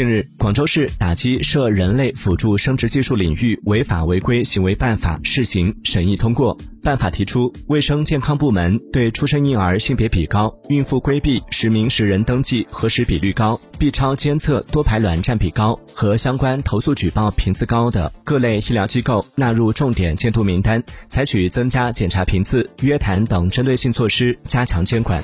近日广州市打击涉人类辅助生殖技术领域违法违规行为办法试行审议通过。办法提出卫生健康部门对出生婴儿性别比高孕妇规避实名实人登记核实比率高 b 超监测多排卵占比高和相关投诉举报频次高的各类医疗机构纳入重点监督名单采取增加检查频次约谈等针对性措施加强监管。